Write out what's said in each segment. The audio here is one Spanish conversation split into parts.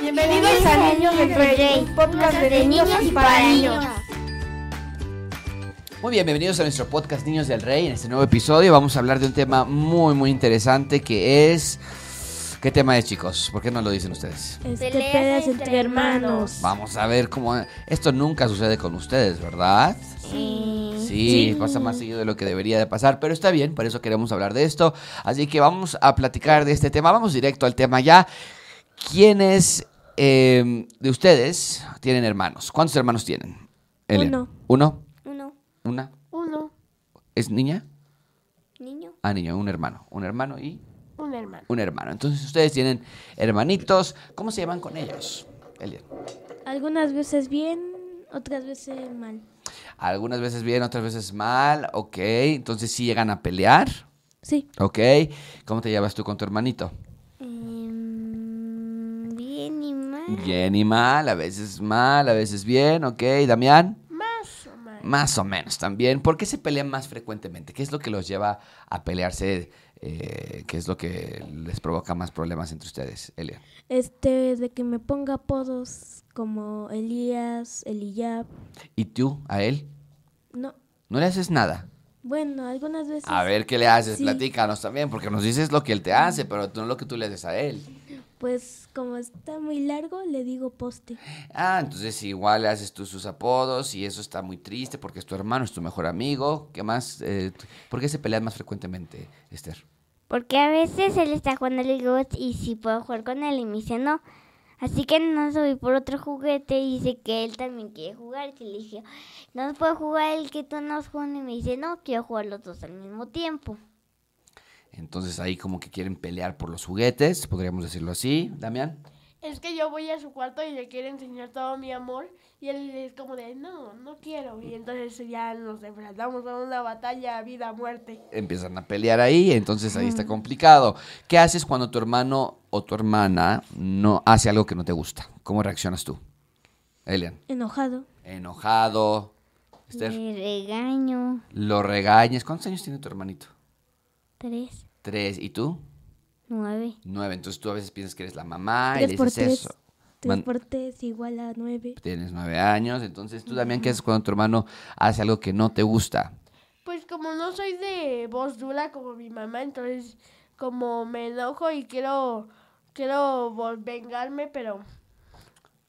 Bienvenidos a Niños del Rey, podcast de niños y para niños. Muy bien, bienvenidos a nuestro podcast Niños del Rey. En este nuevo episodio vamos a hablar de un tema muy, muy interesante que es... ¿Qué tema es, chicos? ¿Por qué no lo dicen ustedes? Este, Peleas entre hermanos. Vamos a ver cómo... Esto nunca sucede con ustedes, ¿verdad? Sí. Sí, pasa más seguido de lo que debería de pasar, pero está bien, por eso queremos hablar de esto. Así que vamos a platicar de este tema. Vamos directo al tema ya. ¿Quiénes eh, de ustedes tienen hermanos? ¿Cuántos hermanos tienen? Elian? Uno. ¿Uno? Uno, ¿Una? uno, ¿Es niña? niño. Ah, niño, un hermano. Un hermano y Un hermano. un hermano. Entonces ustedes tienen hermanitos. ¿Cómo se llevan con ellos? Elian? Algunas veces bien, otras veces mal. Algunas veces bien, otras veces mal. Ok, entonces sí llegan a pelear. Sí, Ok, ¿cómo te llevas tú con tu hermanito? Em, bien y mal. Bien y mal, a veces mal, a veces bien, ok. Damián, Más o menos. más o menos también. ¿Por qué se pelean más frecuentemente? ¿Qué es lo que los lleva a pelearse? Eh, ¿Qué es lo que les provoca más problemas entre ustedes, Elian? este, de que me ponga apodos como Elías, Eliyab. ¿Y tú, a él? No, ¿No le haces nada? bueno, algunas veces. A ver qué le haces, Sí. platícanos también, porque nos dices lo que él te hace, pero no lo que tú le haces a él. Pues como está muy largo, le digo poste. Ah, entonces igual le haces tú sus apodos y eso está muy triste porque es tu hermano, es tu mejor amigo. ¿Qué más? Eh, ¿Por qué se pelean más frecuentemente, Esther? Porque a veces él está jugando Legos y si puedo jugar con él y me dice no. Así que no subí por otro juguete y dice que él también quiere jugar. Y le dije, no puedo jugar el que tú no has jugado. Y me dice, no, quiero jugar los dos al mismo tiempo. Entonces ahí como que quieren pelear por los juguetes, podríamos decirlo así, Damián. Es que yo voy a su cuarto y le quiero enseñar todo mi amor y él es como de, no, no quiero. Y entonces ya nos enfrentamos a una batalla vida-muerte. Empiezan a pelear ahí, entonces ahí está complicado. ¿Qué haces cuando tu hermano o tu hermana no hace algo que no te gusta? ¿Cómo reaccionas tú? Elian. Enojado. Enojado. Esther. Le regaño. Lo regañas. ¿Cuántos años tiene tu hermanito? Tres, Tres. ¿Y tú? Nueve. Nueve. Entonces tú a veces piensas que eres la mamá y Tres le por dices tres. eso. Tres Man- por tres igual a nueve. Tienes nueve años, entonces tú también, ¿qué haces cuando tu hermano hace algo que no te gusta? Pues como no soy de voz dura como mi mamá, entonces como me enojo y quiero, quiero vengarme, pero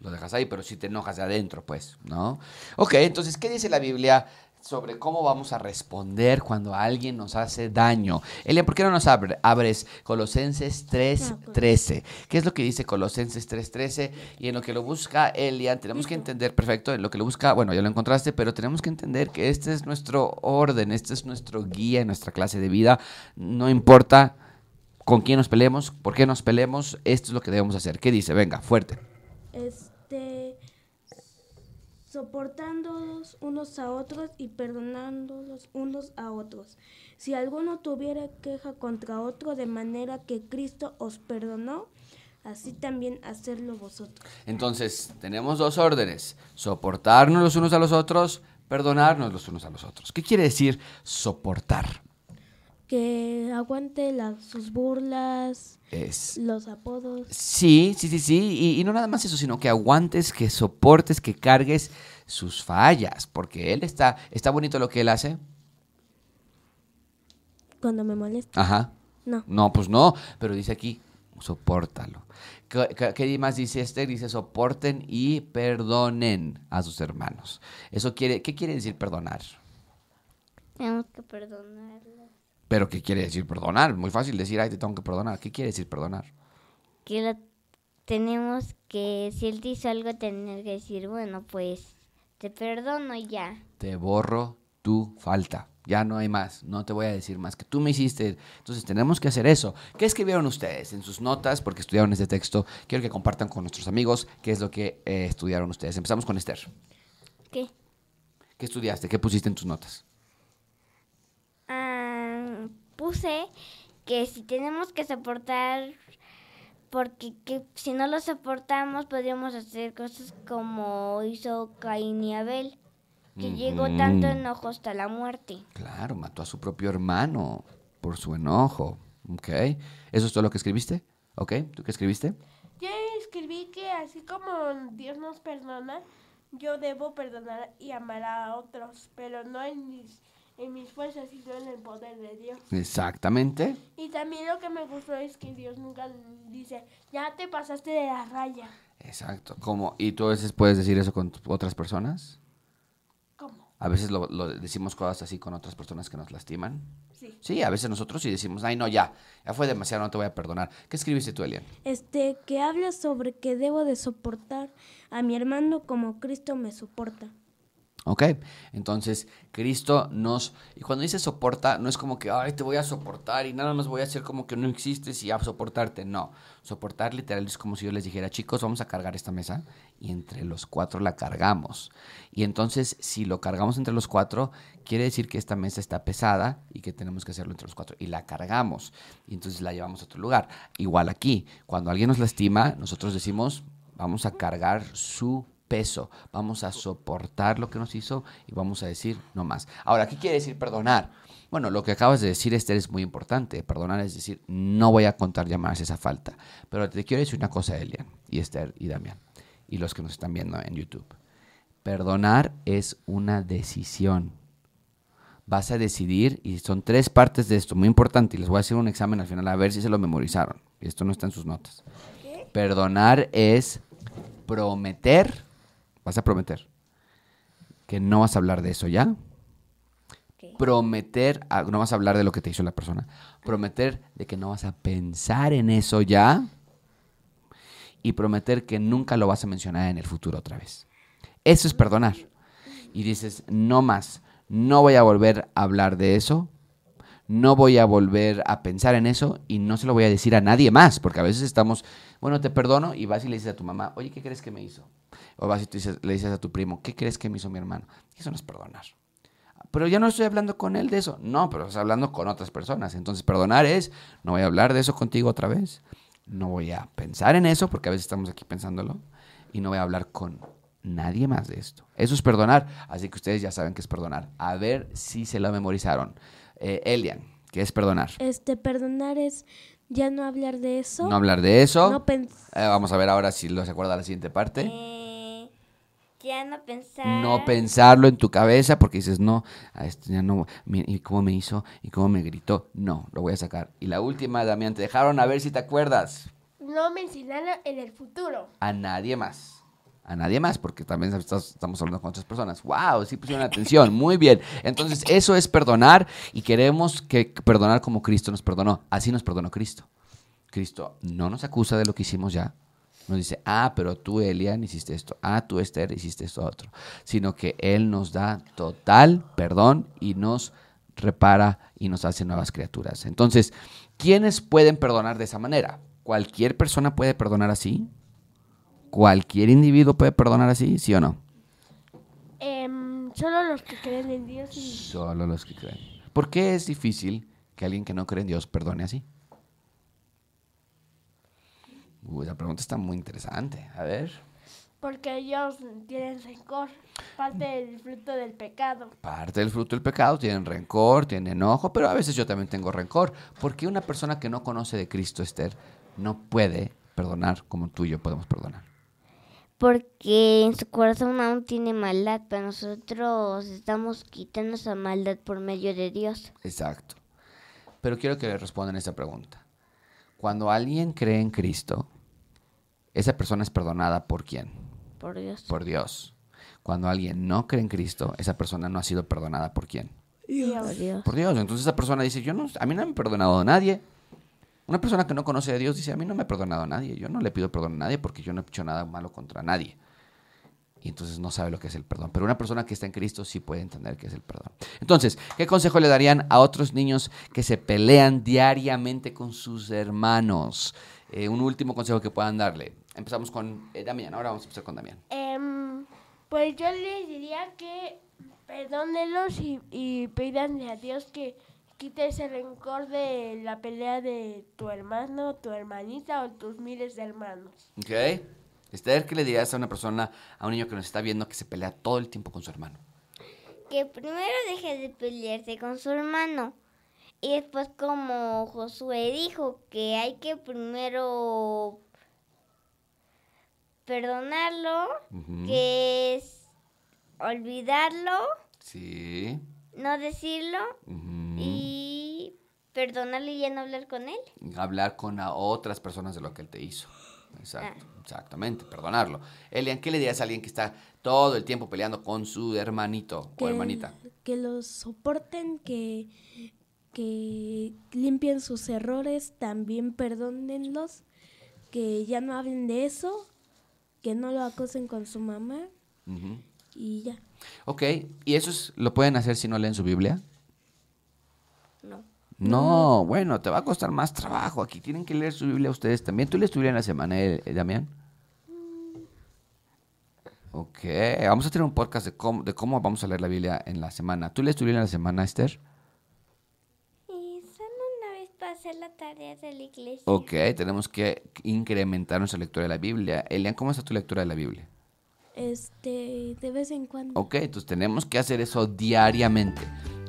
Lo dejas ahí, pero si te enojas de adentro, pues, ¿no? Ok, entonces, ¿qué dice la Biblia sobre cómo vamos a responder cuando alguien nos hace daño? Elia, ¿por qué no nos abre- abres Colosenses 3.13? ¿Qué es lo que dice Colosenses 3.13? Y en lo que lo busca Elia, tenemos que entender, perfecto, en lo que lo busca, bueno, ya lo encontraste, pero tenemos que entender que este es nuestro orden, este es nuestro guía en nuestra clase de vida. No importa con quién nos peleemos, por qué nos peleemos, esto es lo que debemos hacer. ¿Qué dice? Venga, fuerte. Este, soportándolos unos a otros y perdonándolos unos a otros. Si alguno tuviera queja contra otro de manera que Cristo os perdonó, así también hacerlo vosotros. Entonces, tenemos dos órdenes, soportarnos los unos a los otros, perdonarnos los unos a los otros. ¿Qué quiere decir soportar? Que aguante las, sus burlas, Es... los apodos. Sí, sí, sí, sí, y, y no nada más eso, sino que aguantes, que soportes, que cargues sus fallas, porque él está, está bonito lo que él hace. Cuando me molesta. Ajá. No. No, pues no, pero dice aquí, sopórtalo. ¿Qué, más dice Esther? Dice, soporten y perdonen a sus hermanos. Eso quiere, ¿qué quiere decir perdonar? Tenemos que perdonarlo. Pero ¿qué quiere decir perdonar? Muy fácil decir, ay, te tengo que perdonar. ¿Qué quiere decir perdonar? Que lo tenemos que, si él te hizo algo, tener que decir, bueno, pues te perdono ya. Te borro tu falta. Ya no hay más. No te voy a decir más que tú me hiciste. Entonces tenemos que hacer eso. ¿Qué escribieron ustedes en sus notas? Porque estudiaron este texto. Quiero que compartan con nuestros amigos qué es lo que eh, estudiaron ustedes. Empezamos con Esther. ¿Qué? ¿Qué estudiaste? ¿Qué pusiste en tus notas? Ah, puse que si tenemos que soportar, porque que si no lo soportamos podríamos hacer cosas como hizo Caín y Abel, que llegó tanto enojo hasta la muerte. Claro, mató a su propio hermano por su enojo. Ok. ¿Eso es todo lo que escribiste? Ok. ¿Tú qué escribiste? Yo escribí que así como Dios nos perdona, yo debo perdonar y amar a otros, pero no en mis, en mis fuerzas, sino en el poder de Dios. Exactamente. Y también lo que me gustó es que Dios nunca dice, ya te pasaste de la raya. Exacto. ¿Cómo? ¿Y tú a veces puedes decir eso con otras personas? ¿Cómo? A veces lo, lo decimos cosas así con otras personas que nos lastiman. Sí. Sí, a veces nosotros sí decimos, ay, no, ya, ya fue demasiado, no te voy a perdonar. ¿Qué escribiste tú, Elian? Este, que habla sobre que debo de soportar a mi hermano como Cristo me soporta. Ok, entonces Cristo nos, y cuando dice soporta, no es como que, ay, te voy a soportar y nada más voy a hacer como que no existes y a soportarte, no. Soportar literal es como si yo les dijera, chicos, vamos a cargar esta mesa y entre los cuatro la cargamos. Y entonces, si lo cargamos entre los cuatro, quiere decir que esta mesa está pesada y que tenemos que hacerlo entre los cuatro y la cargamos y entonces la llevamos a otro lugar. Igual aquí, cuando alguien nos lastima, nosotros decimos, vamos a cargar su peso, vamos a soportar lo que nos hizo y vamos a decir no más. Ahora, ¿qué quiere decir perdonar? Bueno, lo que acabas de decir, Esther, es muy importante. Perdonar es decir, no voy a contar llamadas esa falta. Pero te quiero decir una cosa, Elian, y Esther, y Damián, y los que nos están viendo en YouTube. Perdonar es una decisión. Vas a decidir, y son tres partes de esto, muy importante, y les voy a hacer un examen al final a ver si se lo memorizaron. Y esto no está en sus notas. Perdonar es prometer, vas a prometer que no vas a hablar de eso ya. Prometer, no vas a hablar de lo que te hizo la persona. Prometer de que no vas a pensar en eso ya. Y prometer que nunca lo vas a mencionar en el futuro otra vez. Eso es perdonar. Y dices, no más, no voy a volver a hablar de eso, no voy a volver a pensar en eso y no se lo voy a decir a nadie más, porque a veces estamos, bueno, te perdono y vas y le dices a tu mamá, oye, ¿qué crees que me hizo? O vas y tú dices- le dices a tu primo, ¿qué crees que me hizo mi hermano? Eso no es perdonar. Pero ya no estoy hablando con él de eso. No, pero estás hablando con otras personas. Entonces, perdonar es, no voy a hablar de eso contigo otra vez. No voy a pensar en eso, porque a veces estamos aquí pensándolo. Y no voy a hablar con nadie más de esto. Eso es perdonar. Así que ustedes ya saben qué es perdonar. A ver si se lo memorizaron. Eh, Elian, ¿qué es perdonar? Este, perdonar es ya no hablar de eso. No hablar de eso. No Eh, vamos a ver ahora si lo se acuerda la siguiente parte. Eh, ya no pensar. No pensarlo en tu cabeza porque dices, no, a esto ya no, y cómo me hizo, y cómo me gritó. No, lo voy a sacar. Y la última, Damián, te dejaron a ver si te acuerdas. No mencionarlo en el futuro. A nadie más. A nadie más, porque también estamos hablando con otras personas. ¡Wow! Sí pusieron atención. Muy bien. Entonces, eso es perdonar y queremos que perdonar como Cristo nos perdonó. Así nos perdonó Cristo. Cristo no nos acusa de lo que hicimos ya. Nos dice, ah, pero tú, Elian, hiciste esto. Ah, tú, Esther, hiciste esto otro. Sino que Él nos da total perdón y nos repara y nos hace nuevas criaturas. Entonces, ¿quiénes pueden perdonar de esa manera? ¿Cualquier persona puede perdonar así? ¿Cualquier individuo puede perdonar así? ¿Sí o no? Em, solo los que creen en Dios y Solo los que creen. ¿Por qué es difícil que alguien que no cree en Dios perdone así? Uy, la pregunta está muy interesante. A ver. porque ellos tienen rencor, parte del fruto del pecado. Parte del fruto del pecado, tienen rencor, tienen enojo, pero a veces yo también tengo rencor. ¿Por qué una persona que no conoce de Cristo, Esther, no puede perdonar como tú y yo podemos perdonar? Porque en su corazón aún tiene maldad, pero nosotros estamos quitando esa maldad por medio de Dios. Exacto. Pero quiero que le respondan esta pregunta. Cuando alguien cree en Cristo, esa persona es perdonada por quién? Por Dios. Por Dios. Cuando alguien no cree en Cristo, esa persona no ha sido perdonada por quién? Por Dios. Por Dios. Entonces esa persona dice, yo no, a mí no me ha perdonado nadie. Una persona que no conoce a Dios dice, a mí no me ha perdonado nadie. Yo no le pido perdón a nadie porque yo no he hecho nada malo contra nadie. Y entonces no sabe lo que es el perdón. Pero una persona que está en Cristo sí puede entender qué es el perdón. Entonces, ¿qué consejo le darían a otros niños que se pelean diariamente con sus hermanos? Eh, un último consejo que puedan darle. Empezamos con eh, Damián. Ahora vamos a empezar con Damián. Em, pues yo les diría que perdónenlos y, y pídanle a Dios que quite ese rencor de la pelea de tu hermano, tu hermanita o tus miles de hermanos. ¿Ok? Esther, ¿qué le dirías a una persona, a un niño que nos está viendo que se pelea todo el tiempo con su hermano? Que primero deje de pelearse con su hermano Y después como Josué dijo que hay que primero perdonarlo, que es olvidarlo, Sí. no decirlo y perdonarlo y ya no hablar con él. Hablar con a otras personas de lo que él te hizo. Exacto, exactamente, perdonarlo. Elian, ¿qué le dirías a alguien que está todo el tiempo peleando con su hermanito o hermanita? que los soporten, que, que limpien sus errores, también perdónenlos, que ya no hablen de eso, que no lo acosen con su mamá y ya. Ok, ¿y eso es- lo pueden hacer si no leen su Biblia? No. No, bueno, te va a costar más trabajo. Aquí tienen que leer su Biblia ustedes también. ¿Tú lees tu Biblia en la semana, eh, eh, Damián? Ok, vamos a tener un podcast de cómo, de cómo vamos a leer la Biblia en la semana. ¿Tú lees tu Biblia en la semana, Esther? Y solo una vez para hacer la tarea de la iglesia. Ok, tenemos que incrementar nuestra lectura de la Biblia. Elian, ¿cómo está tu lectura de la Biblia? Este, de vez en cuando. Ok, entonces tenemos que hacer eso diariamente.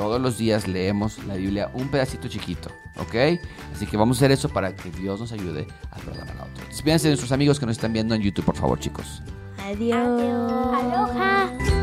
Todos los días leemos la Biblia un pedacito chiquito, ¿ok? Así que vamos a hacer eso para que Dios nos ayude a perdonar a otros. Despídense de nuestros amigos que nos están viendo en YouTube, por favor, chicos. Adiós. Aloha.